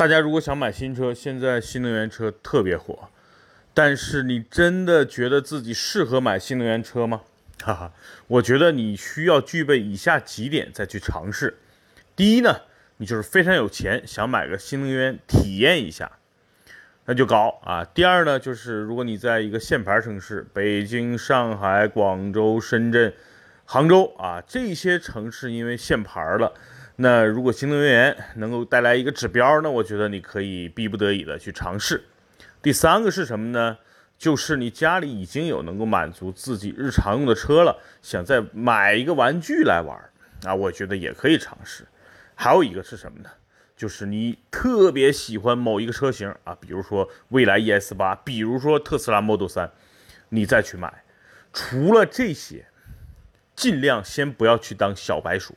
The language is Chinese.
大家如果想买新车，现在新能源车特别火，但是你真的觉得自己适合买新能源车吗？哈哈，我觉得你需要具备以下几点再去尝试。第一呢，你就是非常有钱，想买个新能源体验一下，那就搞啊。第二呢，就是如果你在一个限牌城市，北京、上海、广州、深圳、杭州啊这些城市，因为限牌了。那如果新能源能够带来一个指标，那我觉得你可以逼不得已的去尝试。第三个是什么呢？就是你家里已经有能够满足自己日常用的车了，想再买一个玩具来玩啊，我觉得也可以尝试。还有一个是什么呢？就是你特别喜欢某一个车型啊，比如说蔚来 ES 八，比如说特斯拉 Model 三，你再去买。除了这些，尽量先不要去当小白鼠。